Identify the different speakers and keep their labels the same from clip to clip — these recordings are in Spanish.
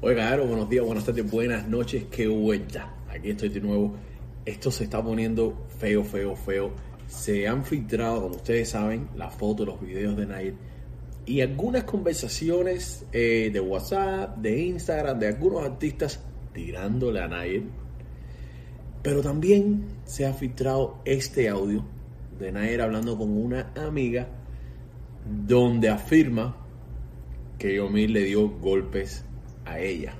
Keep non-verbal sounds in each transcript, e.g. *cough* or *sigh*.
Speaker 1: Oiga, Aro, buenos días, buenas tardes, buenas noches, qué vuelta. Aquí estoy de nuevo. Esto se está poniendo feo, feo, feo. Se han filtrado, como ustedes saben, las fotos, los videos de Nair y algunas conversaciones eh, de WhatsApp, de Instagram, de algunos artistas tirándole a Nair. Pero también se ha filtrado este audio de Nair hablando con una amiga donde afirma que Yomir le dio golpes a ella.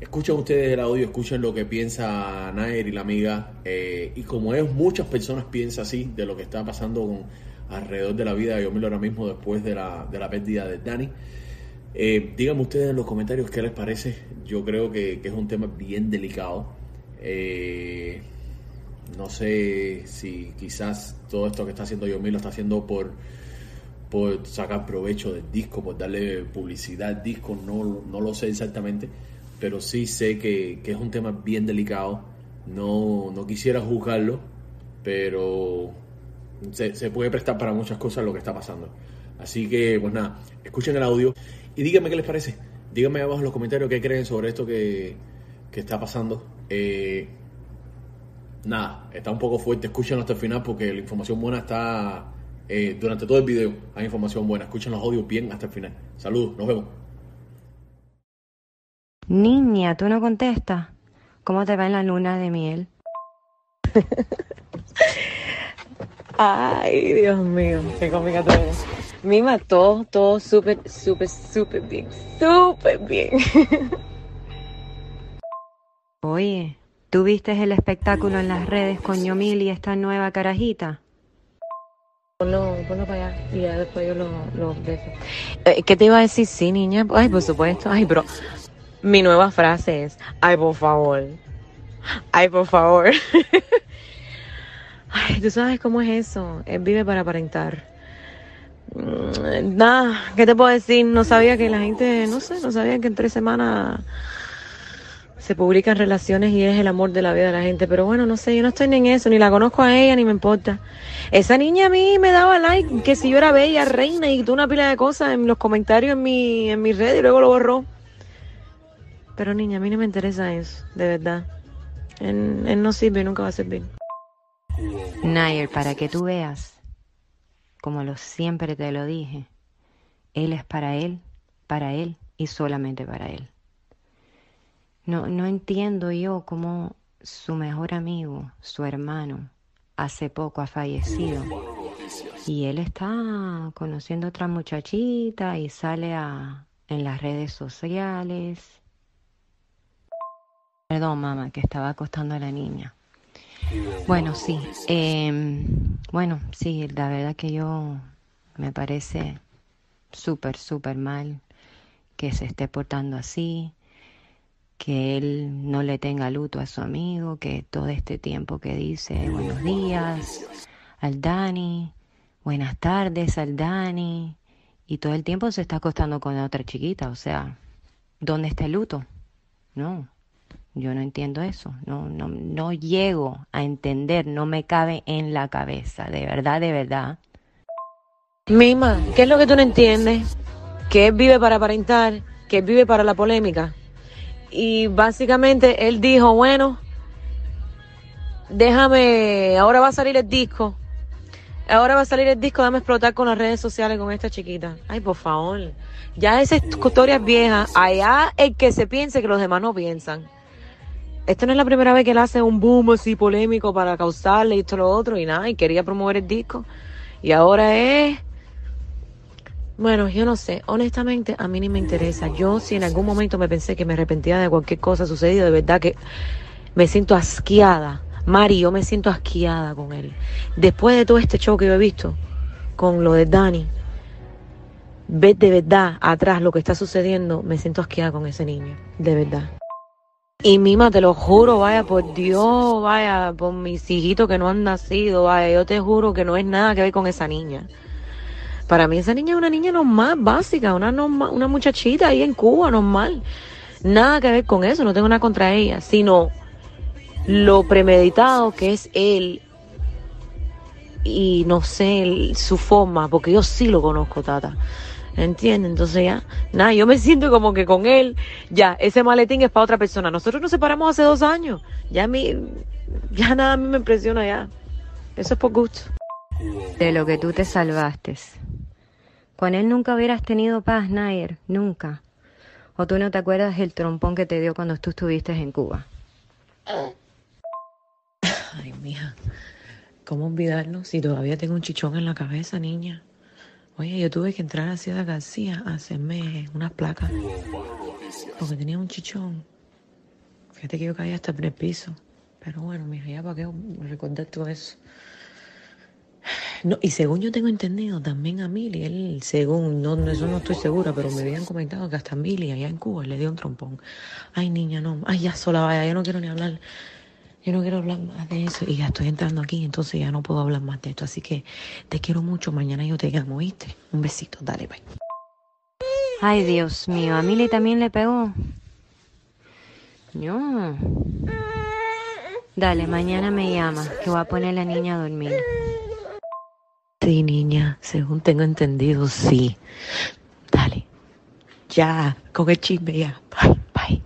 Speaker 1: Escuchen ustedes el audio, escuchen lo que piensa Nair y la amiga. eh, y como es, muchas personas piensan así de lo que está pasando con, alrededor de la vida de Yomil ahora mismo después de la, de la pérdida de Dani. Eh, díganme ustedes en los comentarios qué les parece. Yo creo que, que es un tema bien delicado. Eh, no sé si quizás todo esto que está haciendo Yomil lo está haciendo por, por sacar provecho del disco, por darle publicidad al disco, no, no lo sé exactamente, pero sí sé que, que es un tema bien delicado. No, no quisiera juzgarlo, pero se, puede prestar para muchas cosas lo que está pasando. Así que, pues nada, escuchen el audio y díganme qué les parece. Díganme abajo en los comentarios qué creen sobre esto que, que está pasando. Eh, nada, está un poco fuerte. Escuchen hasta el final porque la información buena está eh, durante todo el video. Hay información buena. Escuchen los audios bien hasta el final. Saludos, nos vemos.
Speaker 2: Niña, tú no contestas. ¿Cómo te va en la luna de miel? *laughs*
Speaker 3: Ay, Dios mío, qué cómica tú eres. Mima, todo, todo súper, súper, súper bien. Súper bien. *laughs*
Speaker 2: Oye, ¿tú viste el espectáculo en las redes con Yomil y esta nueva carajita?
Speaker 3: Ponlo, ponlo para allá y ya después yo lo, lo beso. Eh, ¿Qué te iba a decir? Sí, niña. Ay, por supuesto. Ay, pero mi nueva frase es, ay, por favor. Ay, por favor. *laughs* Ay, tú sabes cómo es eso. Él vive para aparentar. Mm, Nada, ¿qué te puedo decir? No sabía que la gente, no sé, no sabía que en tres semanas se publican relaciones y es el amor de la vida de la gente. Pero bueno, no sé, yo no estoy ni en eso, ni la conozco a ella, ni me importa. Esa niña a mí me daba like, que si yo era bella, reina, y tú una pila de cosas en los comentarios en mi, en mi red y luego lo borró. Pero niña, a mí no me interesa eso, de verdad. Él, no sirve nunca va a servir.
Speaker 2: Nair, para que tú veas, como lo siempre te lo dije, él es para él, para él y solamente para él. No, no entiendo yo cómo su mejor amigo, su hermano, hace poco ha fallecido y él está conociendo otra muchachita y sale a, en las redes sociales. Perdón, mamá, que estaba acostando a la niña. Bueno, sí. eh, bueno, sí, la verdad que yo me parece súper, súper mal que se esté portando así, que él no le tenga luto a su amigo, que todo este tiempo que dice buenos días al Dani, buenas tardes al Dani, y todo el tiempo se está acostando con la otra chiquita, o sea, ¿dónde está el luto? No, yo no entiendo eso, no, no, no llego a entender, no me cabe en la cabeza, de verdad, de verdad.
Speaker 3: Mima, ¿qué es lo que tú no entiendes? Que vive para aparentar, que vive para la polémica. Y básicamente él dijo, bueno, déjame, ahora va a salir el disco. Ahora va a salir el disco, dame explotar con las redes sociales con esta chiquita. Ay, por favor. Ya esa historia es vieja. Allá el que se piense que los demás no piensan. Esta no es la primera vez que él hace un boom así polémico para causarle esto lo otro y nada, y quería promover el disco. Y ahora es bueno, yo no sé, honestamente a mí ni me interesa. Yo si en algún momento me pensé que me arrepentía de cualquier cosa sucedido, de verdad que me siento asqueada. Mari, yo me siento asqueada con él. Después de todo este show que yo he visto con lo de Dani, ver de verdad atrás lo que está sucediendo, me siento asqueada con ese niño, de verdad. Y Mima, te lo juro, vaya, por Dios, vaya, por mis hijitos que no han nacido, vaya, yo te juro que no es nada que ver con esa niña. Para mí esa niña es una niña normal, básica, una, norma- una muchachita ahí en Cuba, normal. Nada que ver con eso, no tengo nada contra ella, sino lo premeditado que es él y no sé su forma, porque yo sí lo conozco, Tata. ¿Entiendes? Entonces ya, nada, yo me siento como que con él, ya, ese maletín es para otra persona. Nosotros nos separamos hace dos años. Ya mí, ya nada a mí me impresiona ya. Eso es por gusto.
Speaker 2: De lo que tú te salvaste. Con él nunca hubieras tenido paz, Nair, nunca. ¿O tú no te acuerdas del trompón que te dio cuando tú estuviste en Cuba? *coughs*
Speaker 3: Ay, mija, ¿cómo olvidarlo si todavía tengo un chichón en la cabeza, niña? Oye, yo tuve que entrar a Ciudad García a hacerme unas placas porque tenía un chichón. Fíjate que yo caí hasta el piso. Pero bueno, mija, ya para qué recordar todo eso. No, y según yo tengo entendido, también a Mili, él, según, no, eso no estoy segura, pero me habían comentado que hasta Mili allá en Cuba le dio un trompón. Ay, niña, no, ay, ya sola vaya, yo no quiero ni hablar, yo no quiero hablar más de eso. Y ya estoy entrando aquí, entonces ya no puedo hablar más de esto. Así que te quiero mucho, mañana yo te llamo, ¿oíste? Un besito, dale, bye.
Speaker 2: Ay, Dios mío, a Mili también le pegó. No. Dale, mañana me llamas, que voy a poner a la niña a dormir.
Speaker 3: Sí, niña, según tengo entendido, sí. Dale. Ya, con el chisme ya. Bye, bye.